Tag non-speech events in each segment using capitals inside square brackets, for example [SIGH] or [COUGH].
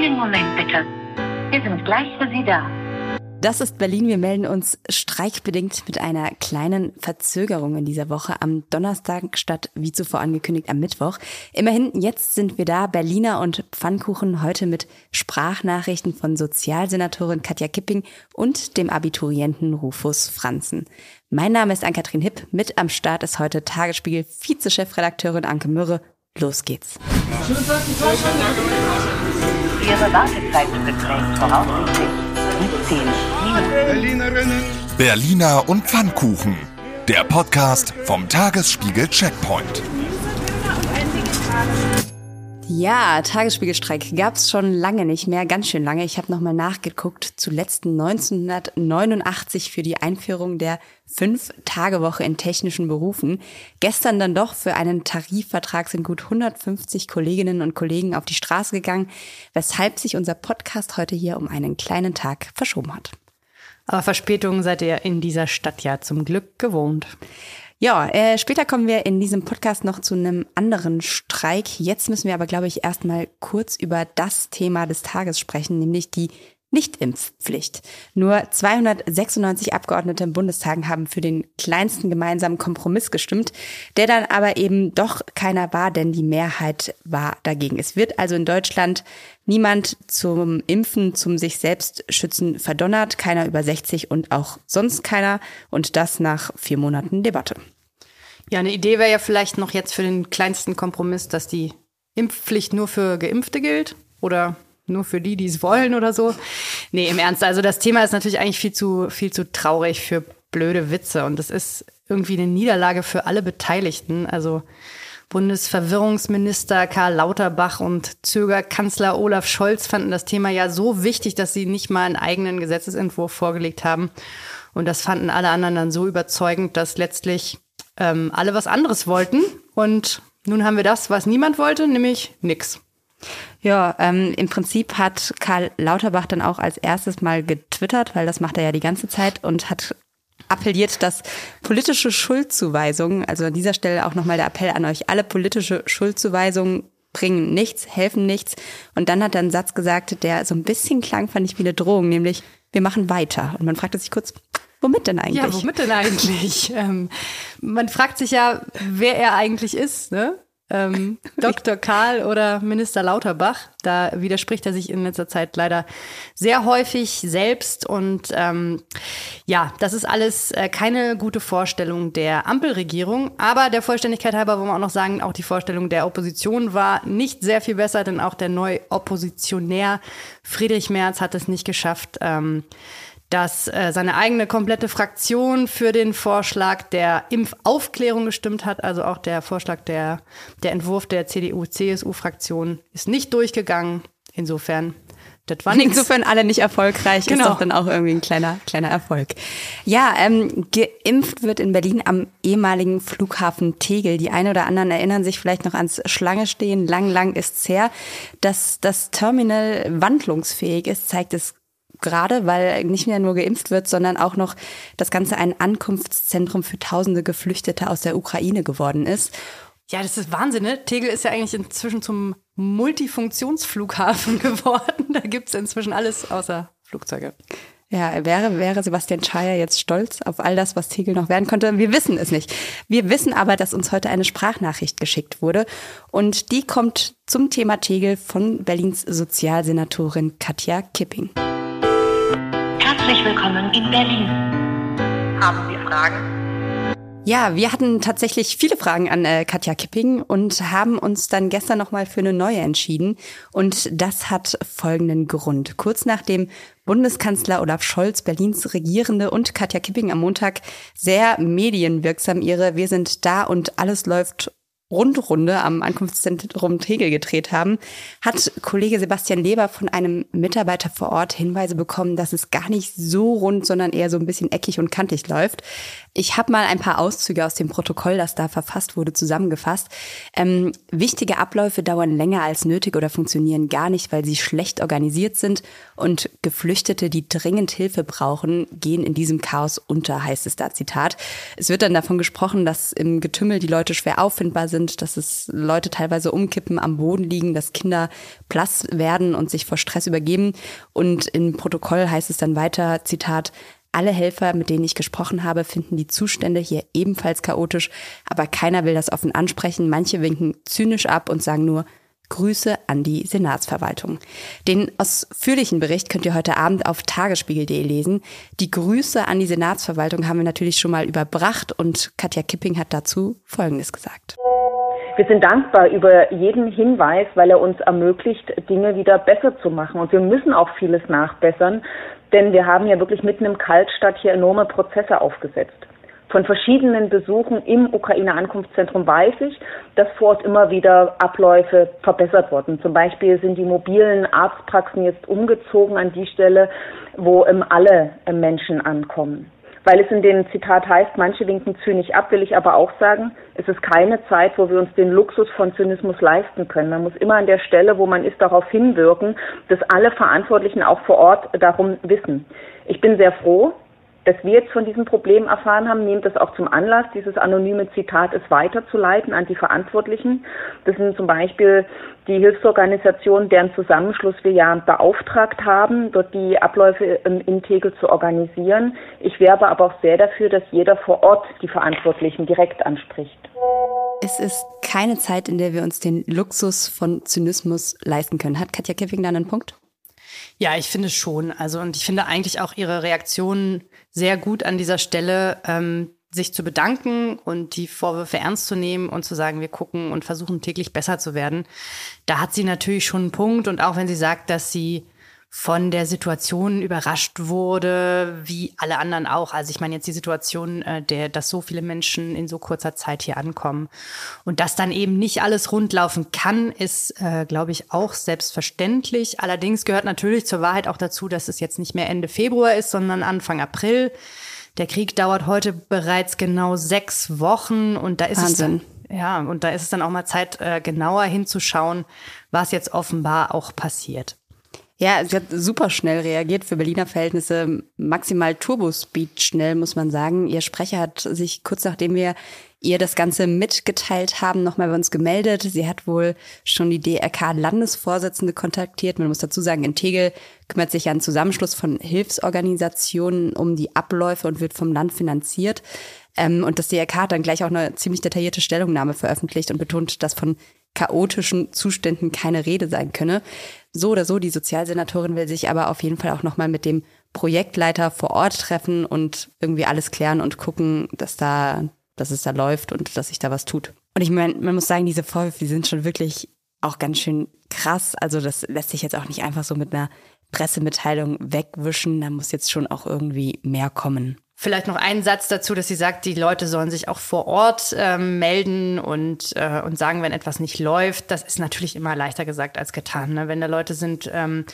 Einen Moment bitte. Wir sind gleich für Sie da. Das ist Berlin. Wir melden uns streikbedingt mit einer kleinen Verzögerung in dieser Woche am Donnerstag statt wie zuvor angekündigt am Mittwoch. Immerhin, jetzt sind wir da, Berliner und Pfannkuchen, heute mit Sprachnachrichten von Sozialsenatorin Katja Kipping und dem Abiturienten Rufus Franzen. Mein Name ist Ann-Kathrin Hipp. Mit am Start ist heute Tagesspiegel Vize-Chefredakteurin Anke Mürre. Los geht's. Ihre Wartezeit beträgt voraussichtlich 17 Minuten. Berliner und Pfannkuchen. Der Podcast vom Tagesspiegel Checkpoint. Ja, Tagesspiegelstreik gab's schon lange nicht mehr, ganz schön lange. Ich habe nochmal nachgeguckt, zuletzt 1989 für die Einführung der Fünf-Tage-Woche in technischen Berufen. Gestern dann doch für einen Tarifvertrag sind gut 150 Kolleginnen und Kollegen auf die Straße gegangen, weshalb sich unser Podcast heute hier um einen kleinen Tag verschoben hat. Aber Verspätungen seid ihr in dieser Stadt ja zum Glück gewohnt. Ja, äh, später kommen wir in diesem Podcast noch zu einem anderen Streik. Jetzt müssen wir aber, glaube ich, erstmal kurz über das Thema des Tages sprechen, nämlich die Nichtimpfpflicht. Nur 296 Abgeordnete im Bundestag haben für den kleinsten gemeinsamen Kompromiss gestimmt, der dann aber eben doch keiner war, denn die Mehrheit war dagegen. Es wird also in Deutschland niemand zum Impfen, zum sich selbst schützen verdonnert, keiner über 60 und auch sonst keiner und das nach vier Monaten Debatte. Ja, eine Idee wäre ja vielleicht noch jetzt für den kleinsten Kompromiss, dass die Impfpflicht nur für Geimpfte gilt oder nur für die, die es wollen oder so. Nee, im Ernst. Also das Thema ist natürlich eigentlich viel zu, viel zu traurig für blöde Witze und das ist irgendwie eine Niederlage für alle Beteiligten. Also Bundesverwirrungsminister Karl Lauterbach und Zögerkanzler Olaf Scholz fanden das Thema ja so wichtig, dass sie nicht mal einen eigenen Gesetzesentwurf vorgelegt haben. Und das fanden alle anderen dann so überzeugend, dass letztlich ähm, alle was anderes wollten. Und nun haben wir das, was niemand wollte, nämlich nix. Ja, ähm, im Prinzip hat Karl Lauterbach dann auch als erstes mal getwittert, weil das macht er ja die ganze Zeit und hat appelliert, dass politische Schuldzuweisungen, also an dieser Stelle auch nochmal der Appell an euch, alle politische Schuldzuweisungen bringen nichts, helfen nichts. Und dann hat er einen Satz gesagt, der so ein bisschen klang, fand ich wie eine Drohung, nämlich wir machen weiter. Und man fragte sich kurz, womit denn eigentlich? Ja, womit denn eigentlich? [LAUGHS] ähm, man fragt sich ja, wer er eigentlich ist, ne? Ähm, [LAUGHS] Dr. Karl oder Minister Lauterbach. Da widerspricht er sich in letzter Zeit leider sehr häufig selbst. Und ähm, ja, das ist alles äh, keine gute Vorstellung der Ampelregierung. Aber der Vollständigkeit halber wollen wir auch noch sagen, auch die Vorstellung der Opposition war nicht sehr viel besser, denn auch der neue Oppositionär Friedrich Merz hat es nicht geschafft. Ähm, dass äh, seine eigene komplette Fraktion für den Vorschlag der Impfaufklärung gestimmt hat. Also auch der Vorschlag der, der Entwurf der CDU-CSU-Fraktion ist nicht durchgegangen. Insofern das war. Insofern alle nicht erfolgreich, genau. ist doch dann auch irgendwie ein kleiner, kleiner Erfolg. Ja, ähm, geimpft wird in Berlin am ehemaligen Flughafen Tegel. Die einen oder anderen erinnern sich vielleicht noch ans Schlange stehen. Lang, lang ist's her. Dass das Terminal wandlungsfähig ist, zeigt es gerade, weil nicht mehr nur geimpft wird, sondern auch noch das Ganze ein Ankunftszentrum für tausende Geflüchtete aus der Ukraine geworden ist. Ja, das ist Wahnsinn, ne? Tegel ist ja eigentlich inzwischen zum Multifunktionsflughafen [LAUGHS] geworden. Da gibt's inzwischen alles außer Flugzeuge. Ja, wäre, wäre Sebastian Scheier jetzt stolz auf all das, was Tegel noch werden konnte? Wir wissen es nicht. Wir wissen aber, dass uns heute eine Sprachnachricht geschickt wurde. Und die kommt zum Thema Tegel von Berlins Sozialsenatorin Katja Kipping. Herzlich willkommen in Berlin. Haben Sie Fragen? Ja, wir hatten tatsächlich viele Fragen an äh, Katja Kipping und haben uns dann gestern nochmal für eine neue entschieden. Und das hat folgenden Grund. Kurz nachdem Bundeskanzler Olaf Scholz, Berlins Regierende und Katja Kipping am Montag sehr medienwirksam ihre Wir sind da und alles läuft Rundrunde am Ankunftszentrum Tegel gedreht haben, hat Kollege Sebastian Leber von einem Mitarbeiter vor Ort Hinweise bekommen, dass es gar nicht so rund, sondern eher so ein bisschen eckig und kantig läuft. Ich habe mal ein paar Auszüge aus dem Protokoll, das da verfasst wurde, zusammengefasst. Ähm, wichtige Abläufe dauern länger als nötig oder funktionieren gar nicht, weil sie schlecht organisiert sind und Geflüchtete, die dringend Hilfe brauchen, gehen in diesem Chaos unter, heißt es da Zitat. Es wird dann davon gesprochen, dass im Getümmel die Leute schwer auffindbar sind, dass es Leute teilweise umkippen, am Boden liegen, dass Kinder blass werden und sich vor Stress übergeben. Und im Protokoll heißt es dann weiter, Zitat, alle Helfer, mit denen ich gesprochen habe, finden die Zustände hier ebenfalls chaotisch, aber keiner will das offen ansprechen. Manche winken zynisch ab und sagen nur Grüße an die Senatsverwaltung. Den ausführlichen Bericht könnt ihr heute Abend auf tagesspiegel.de lesen. Die Grüße an die Senatsverwaltung haben wir natürlich schon mal überbracht und Katja Kipping hat dazu Folgendes gesagt. Wir sind dankbar über jeden Hinweis, weil er uns ermöglicht, Dinge wieder besser zu machen. Und wir müssen auch vieles nachbessern. Denn wir haben ja wirklich mitten im Kaltstadt hier enorme Prozesse aufgesetzt. Von verschiedenen Besuchen im Ukrainer Ankunftszentrum weiß ich, dass vor Ort immer wieder Abläufe verbessert wurden. Zum Beispiel sind die mobilen Arztpraxen jetzt umgezogen an die Stelle, wo alle Menschen ankommen. Weil es in dem Zitat heißt, manche winken zynisch ab, will ich aber auch sagen, es ist keine Zeit, wo wir uns den Luxus von Zynismus leisten können. Man muss immer an der Stelle, wo man ist, darauf hinwirken, dass alle Verantwortlichen auch vor Ort darum wissen. Ich bin sehr froh, dass wir jetzt von diesem Problem erfahren haben, nehmt das auch zum Anlass, dieses anonyme Zitat es weiterzuleiten an die Verantwortlichen. Das sind zum Beispiel die Hilfsorganisationen, deren Zusammenschluss wir ja beauftragt haben, dort die Abläufe in Tegel zu organisieren. Ich werbe aber auch sehr dafür, dass jeder vor Ort die Verantwortlichen direkt anspricht. Es ist keine Zeit, in der wir uns den Luxus von Zynismus leisten können. Hat Katja Kipping da einen Punkt? Ja, ich finde schon. Also, und ich finde eigentlich auch ihre Reaktionen sehr gut an dieser Stelle, ähm, sich zu bedanken und die Vorwürfe ernst zu nehmen und zu sagen, wir gucken und versuchen täglich besser zu werden. Da hat sie natürlich schon einen Punkt. Und auch wenn sie sagt, dass sie von der Situation überrascht wurde, wie alle anderen auch. Also ich meine jetzt die Situation, äh, der, dass so viele Menschen in so kurzer Zeit hier ankommen und dass dann eben nicht alles rundlaufen kann, ist, äh, glaube ich, auch selbstverständlich. Allerdings gehört natürlich zur Wahrheit auch dazu, dass es jetzt nicht mehr Ende Februar ist, sondern Anfang April. Der Krieg dauert heute bereits genau sechs Wochen und da ist Wahnsinn. es ja und da ist es dann auch mal Zeit, äh, genauer hinzuschauen, was jetzt offenbar auch passiert. Ja, sie hat super schnell reagiert für Berliner Verhältnisse, maximal Turbospeed schnell, muss man sagen. Ihr Sprecher hat sich kurz nachdem wir ihr das Ganze mitgeteilt haben, nochmal bei uns gemeldet. Sie hat wohl schon die DRK-Landesvorsitzende kontaktiert. Man muss dazu sagen, in Tegel kümmert sich ja ein Zusammenschluss von Hilfsorganisationen um die Abläufe und wird vom Land finanziert. Ähm, und das DRK hat dann gleich auch eine ziemlich detaillierte Stellungnahme veröffentlicht und betont, dass von chaotischen Zuständen keine Rede sein könne. So oder so, die Sozialsenatorin will sich aber auf jeden Fall auch nochmal mit dem Projektleiter vor Ort treffen und irgendwie alles klären und gucken, dass da, dass es da läuft und dass sich da was tut. Und ich meine, man muss sagen, diese Vorwürfe, die sind schon wirklich auch ganz schön krass. Also das lässt sich jetzt auch nicht einfach so mit einer Pressemitteilung wegwischen. Da muss jetzt schon auch irgendwie mehr kommen. Vielleicht noch einen Satz dazu, dass sie sagt, die Leute sollen sich auch vor Ort ähm, melden und, äh, und sagen, wenn etwas nicht läuft. Das ist natürlich immer leichter gesagt als getan. Ne? Wenn da Leute sind, ähm,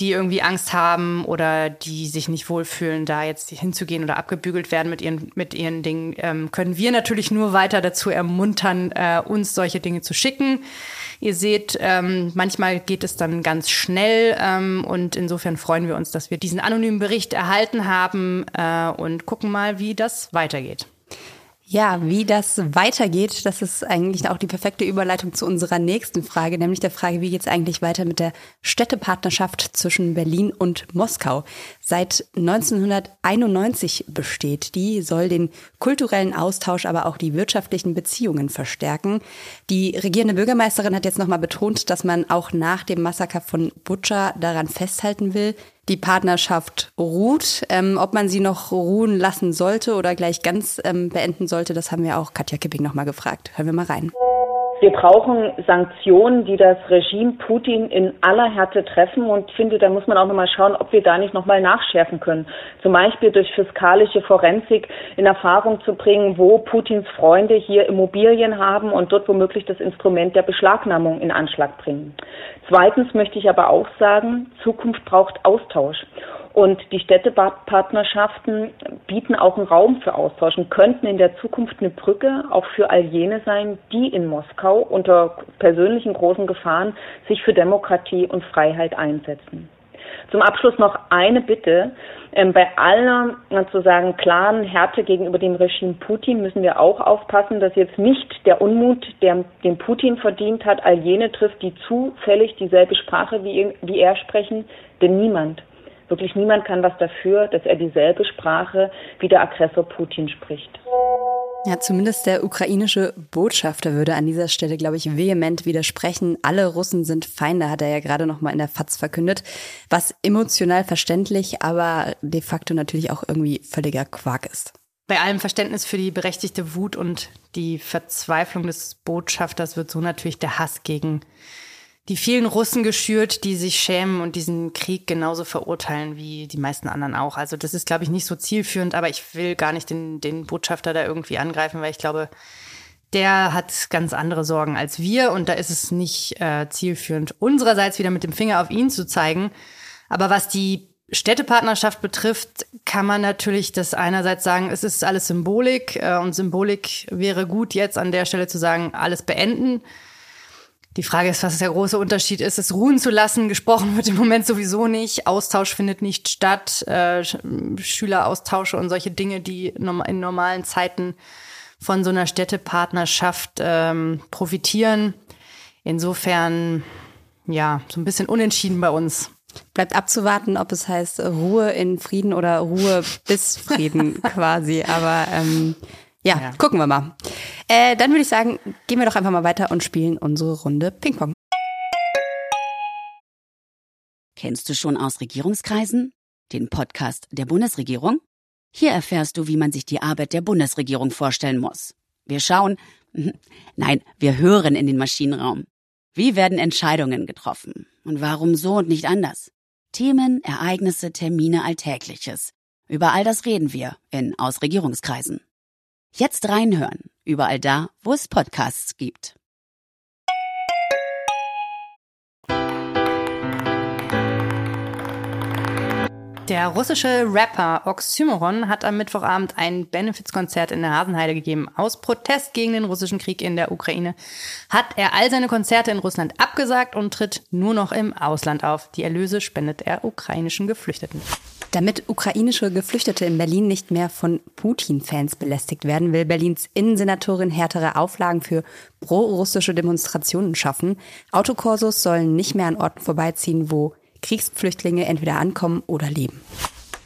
die irgendwie Angst haben oder die sich nicht wohlfühlen, da jetzt hinzugehen oder abgebügelt werden mit ihren, mit ihren Dingen, ähm, können wir natürlich nur weiter dazu ermuntern, äh, uns solche Dinge zu schicken. Ihr seht, ähm, manchmal geht es dann ganz schnell ähm, und insofern freuen wir uns, dass wir diesen anonymen Bericht erhalten haben äh, und gucken mal, wie das weitergeht. Ja, wie das weitergeht, das ist eigentlich auch die perfekte Überleitung zu unserer nächsten Frage, nämlich der Frage, wie geht es eigentlich weiter mit der Städtepartnerschaft zwischen Berlin und Moskau? Seit 1991 besteht die, soll den kulturellen Austausch, aber auch die wirtschaftlichen Beziehungen verstärken. Die regierende Bürgermeisterin hat jetzt nochmal betont, dass man auch nach dem Massaker von Butcher daran festhalten will, die Partnerschaft ruht. Ähm, ob man sie noch ruhen lassen sollte oder gleich ganz ähm, beenden sollte, das haben wir auch Katja Kipping nochmal gefragt. Hören wir mal rein. Wir brauchen Sanktionen, die das Regime Putin in aller Härte treffen und finde, da muss man auch nochmal schauen, ob wir da nicht nochmal nachschärfen können. Zum Beispiel durch fiskalische Forensik in Erfahrung zu bringen, wo Putins Freunde hier Immobilien haben und dort womöglich das Instrument der Beschlagnahmung in Anschlag bringen. Zweitens möchte ich aber auch sagen, Zukunft braucht Austausch. Und die Städtepartnerschaften bieten auch einen Raum für Austausch und könnten in der Zukunft eine Brücke auch für all jene sein, die in Moskau unter persönlichen großen Gefahren sich für Demokratie und Freiheit einsetzen. Zum Abschluss noch eine Bitte. Ähm, bei aller sozusagen klaren Härte gegenüber dem Regime Putin müssen wir auch aufpassen, dass jetzt nicht der Unmut, der den Putin verdient hat, all jene trifft, die zufällig dieselbe Sprache wie, wie er sprechen. Denn niemand, wirklich niemand kann was dafür, dass er dieselbe Sprache wie der Aggressor Putin spricht. Ja, zumindest der ukrainische Botschafter würde an dieser Stelle, glaube ich, vehement widersprechen. Alle Russen sind Feinde, hat er ja gerade noch mal in der FAZ verkündet, was emotional verständlich, aber de facto natürlich auch irgendwie völliger Quark ist. Bei allem Verständnis für die berechtigte Wut und die Verzweiflung des Botschafters wird so natürlich der Hass gegen die vielen Russen geschürt, die sich schämen und diesen Krieg genauso verurteilen wie die meisten anderen auch. Also das ist, glaube ich, nicht so zielführend, aber ich will gar nicht den, den Botschafter da irgendwie angreifen, weil ich glaube, der hat ganz andere Sorgen als wir und da ist es nicht äh, zielführend, unsererseits wieder mit dem Finger auf ihn zu zeigen. Aber was die Städtepartnerschaft betrifft, kann man natürlich das einerseits sagen, es ist alles Symbolik äh, und Symbolik wäre gut jetzt an der Stelle zu sagen, alles beenden. Die Frage ist, was der große Unterschied ist, es ruhen zu lassen. Gesprochen wird im Moment sowieso nicht. Austausch findet nicht statt. Äh, Schüleraustausche und solche Dinge, die in normalen Zeiten von so einer Städtepartnerschaft ähm, profitieren. Insofern, ja, so ein bisschen unentschieden bei uns. Bleibt abzuwarten, ob es heißt Ruhe in Frieden oder Ruhe bis Frieden [LAUGHS] quasi. Aber ähm, ja, ja, gucken wir mal. Äh, dann würde ich sagen, gehen wir doch einfach mal weiter und spielen unsere Runde Ping-Pong. Kennst du schon aus Regierungskreisen? Den Podcast der Bundesregierung? Hier erfährst du, wie man sich die Arbeit der Bundesregierung vorstellen muss. Wir schauen, [LAUGHS] nein, wir hören in den Maschinenraum. Wie werden Entscheidungen getroffen? Und warum so und nicht anders? Themen, Ereignisse, Termine, Alltägliches. Über all das reden wir in Aus Regierungskreisen. Jetzt reinhören, überall da, wo es Podcasts gibt. Der russische Rapper Oxymoron hat am Mittwochabend ein Benefizkonzert in der Hasenheide gegeben. Aus Protest gegen den russischen Krieg in der Ukraine hat er all seine Konzerte in Russland abgesagt und tritt nur noch im Ausland auf. Die Erlöse spendet er ukrainischen Geflüchteten. Damit ukrainische Geflüchtete in Berlin nicht mehr von Putin-Fans belästigt werden, will Berlins Innensenatorin härtere Auflagen für pro-russische Demonstrationen schaffen. Autokorsos sollen nicht mehr an Orten vorbeiziehen, wo Kriegsflüchtlinge entweder ankommen oder leben.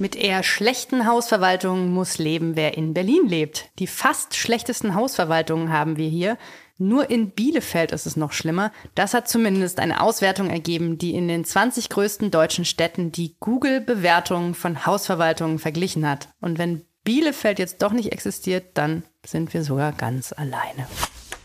Mit eher schlechten Hausverwaltungen muss leben, wer in Berlin lebt. Die fast schlechtesten Hausverwaltungen haben wir hier. Nur in Bielefeld ist es noch schlimmer. Das hat zumindest eine Auswertung ergeben, die in den 20 größten deutschen Städten die Google-Bewertungen von Hausverwaltungen verglichen hat. Und wenn Bielefeld jetzt doch nicht existiert, dann sind wir sogar ganz alleine.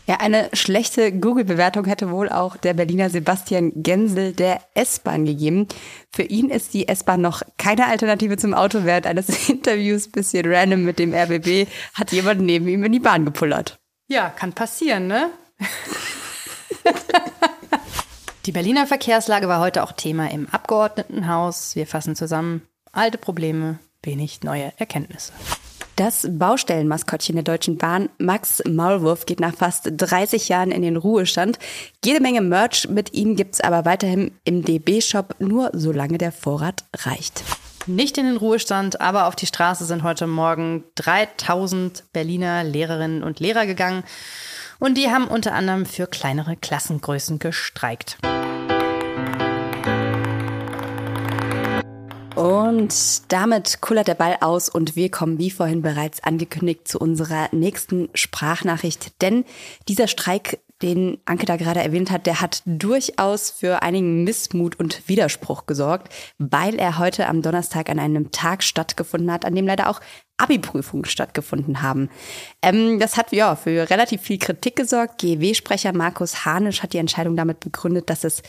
Ja, eine schlechte Google-Bewertung hätte wohl auch der Berliner Sebastian Gensel der S-Bahn gegeben. Für ihn ist die S-Bahn noch keine Alternative zum Auto. Während eines [LAUGHS] Interviews, bisschen random mit dem RBB, hat jemand neben ihm in die Bahn gepullert. Ja, kann passieren, ne? [LAUGHS] Die Berliner Verkehrslage war heute auch Thema im Abgeordnetenhaus. Wir fassen zusammen alte Probleme, wenig neue Erkenntnisse. Das Baustellenmaskottchen der Deutschen Bahn, Max Maulwurf, geht nach fast 30 Jahren in den Ruhestand. Jede Menge Merch mit ihm gibt's aber weiterhin im DB-Shop, nur solange der Vorrat reicht. Nicht in den Ruhestand, aber auf die Straße sind heute Morgen 3000 Berliner Lehrerinnen und Lehrer gegangen. Und die haben unter anderem für kleinere Klassengrößen gestreikt. Und damit kullert der Ball aus und wir kommen, wie vorhin bereits angekündigt, zu unserer nächsten Sprachnachricht. Denn dieser Streik den Anke da gerade erwähnt hat, der hat durchaus für einigen Missmut und Widerspruch gesorgt, weil er heute am Donnerstag an einem Tag stattgefunden hat, an dem leider auch Abi-Prüfungen stattgefunden haben. Ähm, das hat ja für relativ viel Kritik gesorgt. GEW-Sprecher Markus Hanisch hat die Entscheidung damit begründet, dass es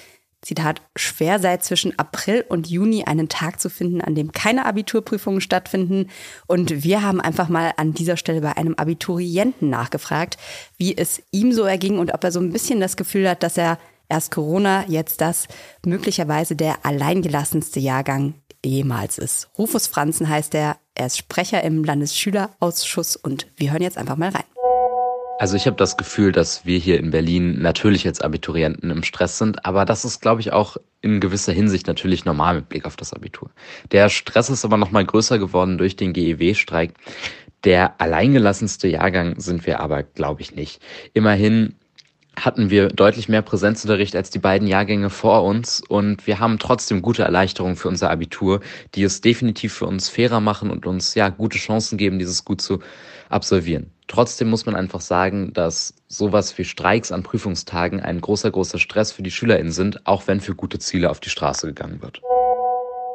Zitat, schwer sei zwischen April und Juni einen Tag zu finden, an dem keine Abiturprüfungen stattfinden. Und wir haben einfach mal an dieser Stelle bei einem Abiturienten nachgefragt, wie es ihm so erging und ob er so ein bisschen das Gefühl hat, dass er erst Corona, jetzt das möglicherweise der alleingelassenste Jahrgang jemals ist. Rufus Franzen heißt er, er ist Sprecher im Landesschülerausschuss und wir hören jetzt einfach mal rein. Also ich habe das Gefühl, dass wir hier in Berlin natürlich als Abiturienten im Stress sind, aber das ist, glaube ich, auch in gewisser Hinsicht natürlich normal mit Blick auf das Abitur. Der Stress ist aber noch mal größer geworden durch den GEW-Streik. Der alleingelassenste Jahrgang sind wir aber, glaube ich, nicht. Immerhin hatten wir deutlich mehr Präsenzunterricht als die beiden Jahrgänge vor uns und wir haben trotzdem gute Erleichterungen für unser Abitur, die es definitiv für uns fairer machen und uns ja gute Chancen geben, dieses gut zu absolvieren. Trotzdem muss man einfach sagen, dass sowas wie Streiks an Prüfungstagen ein großer, großer Stress für die SchülerInnen sind, auch wenn für gute Ziele auf die Straße gegangen wird.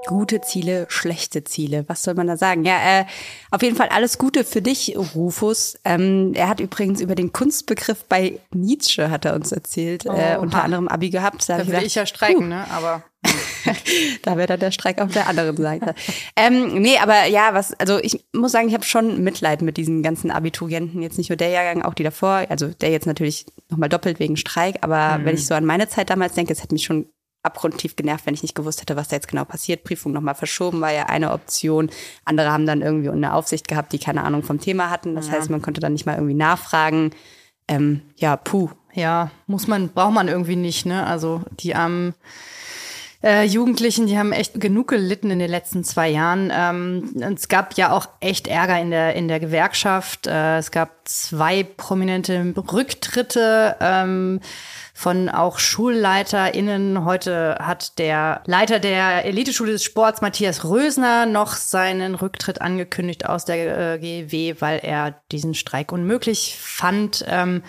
Gute Ziele, schlechte Ziele. Was soll man da sagen? Ja, äh, auf jeden Fall alles Gute für dich, Rufus. Ähm, er hat übrigens über den Kunstbegriff bei Nietzsche, hat er uns erzählt, äh, oh, äh, unter anderem Abi gehabt. Da, da will ich ja streiken, uh. ne? Aber [LAUGHS] da wäre dann der Streik auf der anderen Seite. ähm, nee, aber ja, was, also ich muss sagen, ich habe schon Mitleid mit diesen ganzen Abiturienten. Jetzt nicht nur der Jahrgang, auch die davor. Also der jetzt natürlich nochmal doppelt wegen Streik. Aber mhm. wenn ich so an meine Zeit damals denke, es hätte mich schon abgrundtief genervt, wenn ich nicht gewusst hätte, was da jetzt genau passiert. Prüfung nochmal verschoben war ja eine Option. Andere haben dann irgendwie eine Aufsicht gehabt, die keine Ahnung vom Thema hatten. Das ja. heißt, man konnte dann nicht mal irgendwie nachfragen. Ähm, ja, puh. Ja, muss man, braucht man irgendwie nicht, ne? Also die armen äh, Jugendlichen, die haben echt genug gelitten in den letzten zwei Jahren. Ähm, es gab ja auch echt Ärger in der, in der Gewerkschaft. Äh, es gab zwei prominente Rücktritte. Ähm, von auch SchulleiterInnen. Heute hat der Leiter der Eliteschule des Sports, Matthias Rösner, noch seinen Rücktritt angekündigt aus der äh, GW, weil er diesen Streik unmöglich fand. Ähm,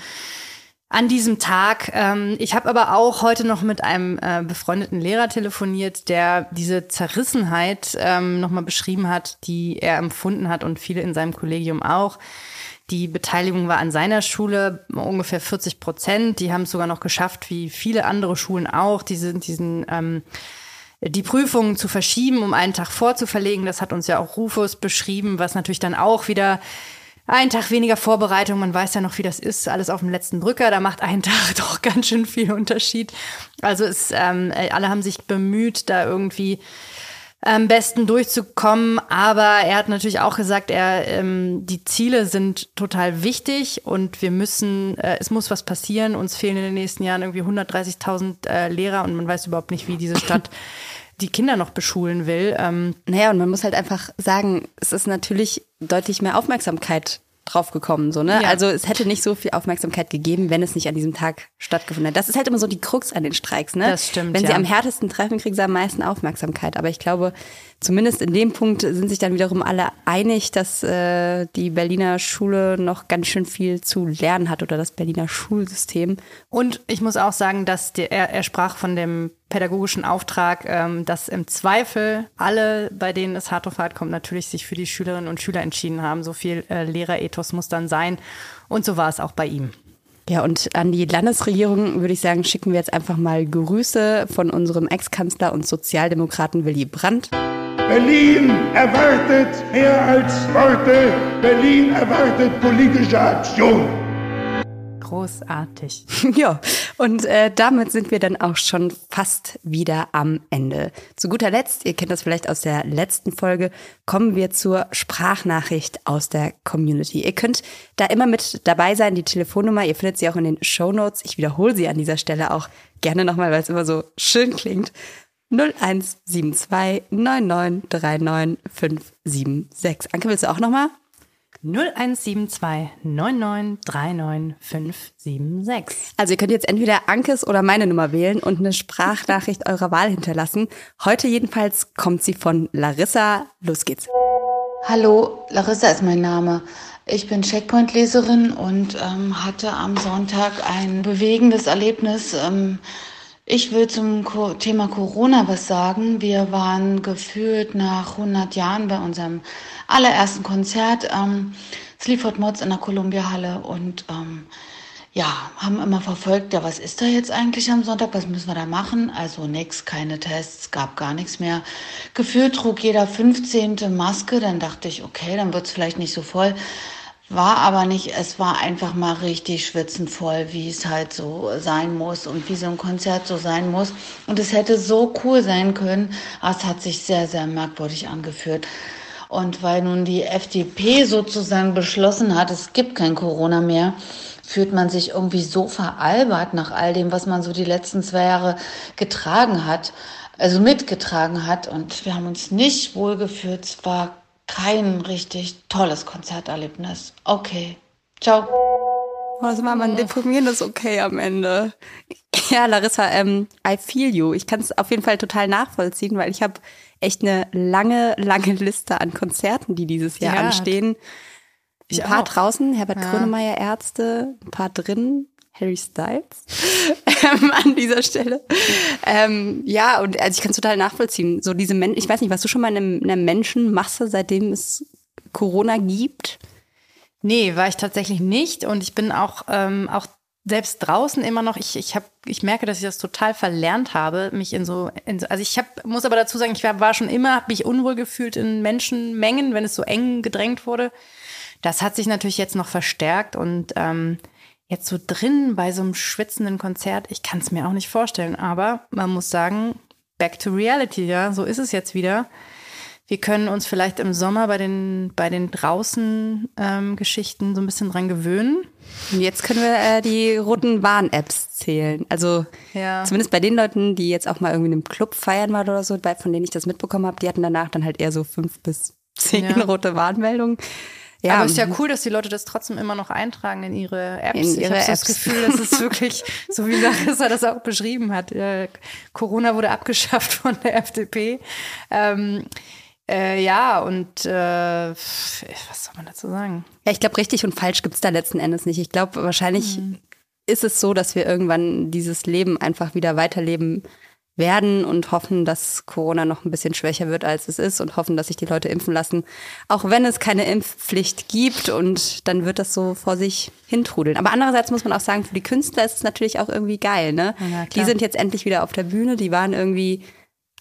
an diesem Tag. Ähm, ich habe aber auch heute noch mit einem äh, befreundeten Lehrer telefoniert, der diese Zerrissenheit ähm, nochmal beschrieben hat, die er empfunden hat und viele in seinem Kollegium auch. Die Beteiligung war an seiner Schule ungefähr 40 Prozent. Die haben es sogar noch geschafft, wie viele andere Schulen auch, diese, diesen ähm, die Prüfungen zu verschieben, um einen Tag vorzuverlegen. Das hat uns ja auch Rufus beschrieben, was natürlich dann auch wieder ein Tag weniger Vorbereitung. Man weiß ja noch, wie das ist, alles auf dem letzten Drücker. Da macht ein [LAUGHS] Tag doch ganz schön viel Unterschied. Also es, ähm, alle haben sich bemüht, da irgendwie am besten durchzukommen. Aber er hat natürlich auch gesagt, er, ähm, die Ziele sind total wichtig und wir müssen, äh, es muss was passieren. Uns fehlen in den nächsten Jahren irgendwie 130.000 äh, Lehrer und man weiß überhaupt nicht, wie diese Stadt [LAUGHS] die Kinder noch beschulen will. Ähm, naja, und man muss halt einfach sagen, es ist natürlich deutlich mehr Aufmerksamkeit draufgekommen, so, ne? Ja. Also es hätte nicht so viel Aufmerksamkeit gegeben, wenn es nicht an diesem Tag stattgefunden hätte. Das ist halt immer so die Krux an den Streiks, ne? Das stimmt. Wenn ja. sie am härtesten treffen, kriegen sie am meisten Aufmerksamkeit. Aber ich glaube, zumindest in dem Punkt sind sich dann wiederum alle einig, dass äh, die Berliner Schule noch ganz schön viel zu lernen hat oder das Berliner Schulsystem. Und ich muss auch sagen, dass der, er, er sprach von dem pädagogischen Auftrag, ähm, dass im Zweifel alle, bei denen es hart auf hart kommt, natürlich sich für die Schülerinnen und Schüler entschieden haben. So viel äh, Lehrerethos muss dann sein. Und so war es auch bei ihm. Ja, und an die Landesregierung würde ich sagen, schicken wir jetzt einfach mal Grüße von unserem Ex-Kanzler und Sozialdemokraten Willy Brandt. Berlin erwartet mehr als Worte. Berlin erwartet politische Aktion. Großartig. [LAUGHS] ja, und äh, damit sind wir dann auch schon fast wieder am Ende. Zu guter Letzt, ihr kennt das vielleicht aus der letzten Folge, kommen wir zur Sprachnachricht aus der Community. Ihr könnt da immer mit dabei sein, die Telefonnummer, ihr findet sie auch in den Show Notes. Ich wiederhole sie an dieser Stelle auch gerne nochmal, weil es immer so schön klingt. 0172 9939 576. Anke, willst du auch nochmal? 0172 9939 576. Also ihr könnt jetzt entweder Ankes oder meine Nummer wählen und eine Sprachnachricht eurer Wahl hinterlassen. Heute jedenfalls kommt sie von Larissa. Los geht's. Hallo, Larissa ist mein Name. Ich bin Checkpoint-Leserin und ähm, hatte am Sonntag ein bewegendes Erlebnis. Ähm, ich will zum Thema Corona was sagen. Wir waren gefühlt nach 100 Jahren bei unserem allerersten Konzert, ähm, Sleaford Mods in der Columbia Halle und ähm, ja, haben immer verfolgt, ja, was ist da jetzt eigentlich am Sonntag, was müssen wir da machen? Also nix, keine Tests, gab gar nichts mehr. Gefühlt trug jeder 15. Maske, dann dachte ich, okay, dann wird's vielleicht nicht so voll War aber nicht, es war einfach mal richtig schwitzenvoll, wie es halt so sein muss und wie so ein Konzert so sein muss. Und es hätte so cool sein können, aber es hat sich sehr, sehr merkwürdig angeführt. Und weil nun die FDP sozusagen beschlossen hat, es gibt kein Corona mehr, fühlt man sich irgendwie so veralbert nach all dem, was man so die letzten zwei Jahre getragen hat, also mitgetragen hat. Und wir haben uns nicht wohlgefühlt. Es war kein richtig tolles Konzerterlebnis. Okay. Ciao. Oh, das war mal ein deprimierendes Okay am Ende. [LAUGHS] Ja, Larissa, ähm, I feel you. Ich kann es auf jeden Fall total nachvollziehen, weil ich habe echt eine lange, lange Liste an Konzerten, die dieses Jahr Ja, anstehen. ich ein paar auch. draußen, Herbert Ja. Grönemeyer Ärzte, ein paar drin, Harry Styles [LAUGHS] ähm, an dieser Stelle. Ähm, ja, und also ich kann es total nachvollziehen. So diese Menschen, ich weiß nicht, warst du schon mal in einer Menschenmasse, seitdem es Corona gibt? Nee, war ich tatsächlich nicht. Und ich bin auch, ähm, auch selbst draußen immer noch, ich, ich, hab, ich merke, dass ich das total verlernt habe, mich in so, in so also ich hab, muss aber dazu sagen, ich war, war schon immer, habe mich unwohl gefühlt in Menschenmengen, wenn es so eng gedrängt wurde. Das hat sich natürlich jetzt noch verstärkt und ähm, jetzt so drin bei so einem schwitzenden Konzert, ich kann es mir auch nicht vorstellen, aber man muss sagen, back to reality, ja, so ist es jetzt wieder. Wir können uns vielleicht im Sommer bei den, bei den draußen ähm, Geschichten so ein bisschen dran gewöhnen. Und jetzt können wir äh, die roten Warn-Apps zählen. Also Ja. zumindest bei den Leuten, die jetzt auch mal irgendwie in einem Club feiern waren oder so, von denen ich das mitbekommen habe, die hatten danach dann halt eher so fünf bis zehn Ja. rote Warnmeldungen. Ja, Aber ist ja cool, dass die Leute das trotzdem immer noch eintragen in ihre Apps. In ich ihre habe so das. Gefühl, dass es wirklich, [LAUGHS] so wie Larissa das auch beschrieben hat, äh, Corona wurde abgeschafft von der FDP. Ähm, äh, ja, und äh, was soll man dazu sagen? Ja, ich glaube, richtig und falsch gibt's da letzten Endes nicht. Ich glaube, wahrscheinlich Mhm. ist es so, dass wir irgendwann dieses Leben einfach wieder weiterleben werden und hoffen, dass Corona noch ein bisschen schwächer wird, als es ist und hoffen, dass sich die Leute impfen lassen, auch wenn es keine Impfpflicht gibt und dann wird das so vor sich hintrudeln. Aber andererseits muss man auch sagen, für die Künstler ist es natürlich auch irgendwie geil, ne? Ja, die sind jetzt endlich wieder auf der Bühne, die waren irgendwie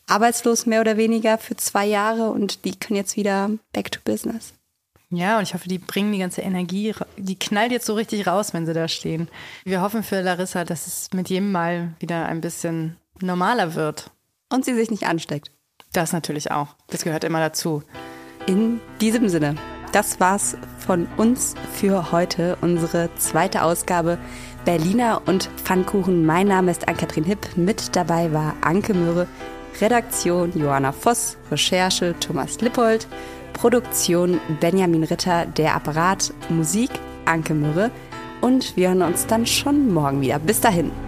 arbeitslos mehr oder weniger für zwei Jahre und die können jetzt wieder back to business. Ja, und ich hoffe, die bringen die ganze Energie, die knallt jetzt so richtig raus, wenn sie da stehen. Wir hoffen für Larissa, dass es mit jedem Mal wieder ein bisschen normaler wird. Und sie sich nicht ansteckt. Das natürlich auch. Das gehört immer dazu. In diesem Sinne, das war's von uns für heute, unsere zweite Ausgabe Berliner und Pfannkuchen. Mein Name ist Ann-Kathrin Hipp. Mit dabei war Anke Möhre, Redaktion Johanna Voss, Recherche Thomas Lippold, Produktion Benjamin Ritter, der Apparat, Musik Anke Möhre. Und wir hören uns dann schon morgen wieder. Bis dahin.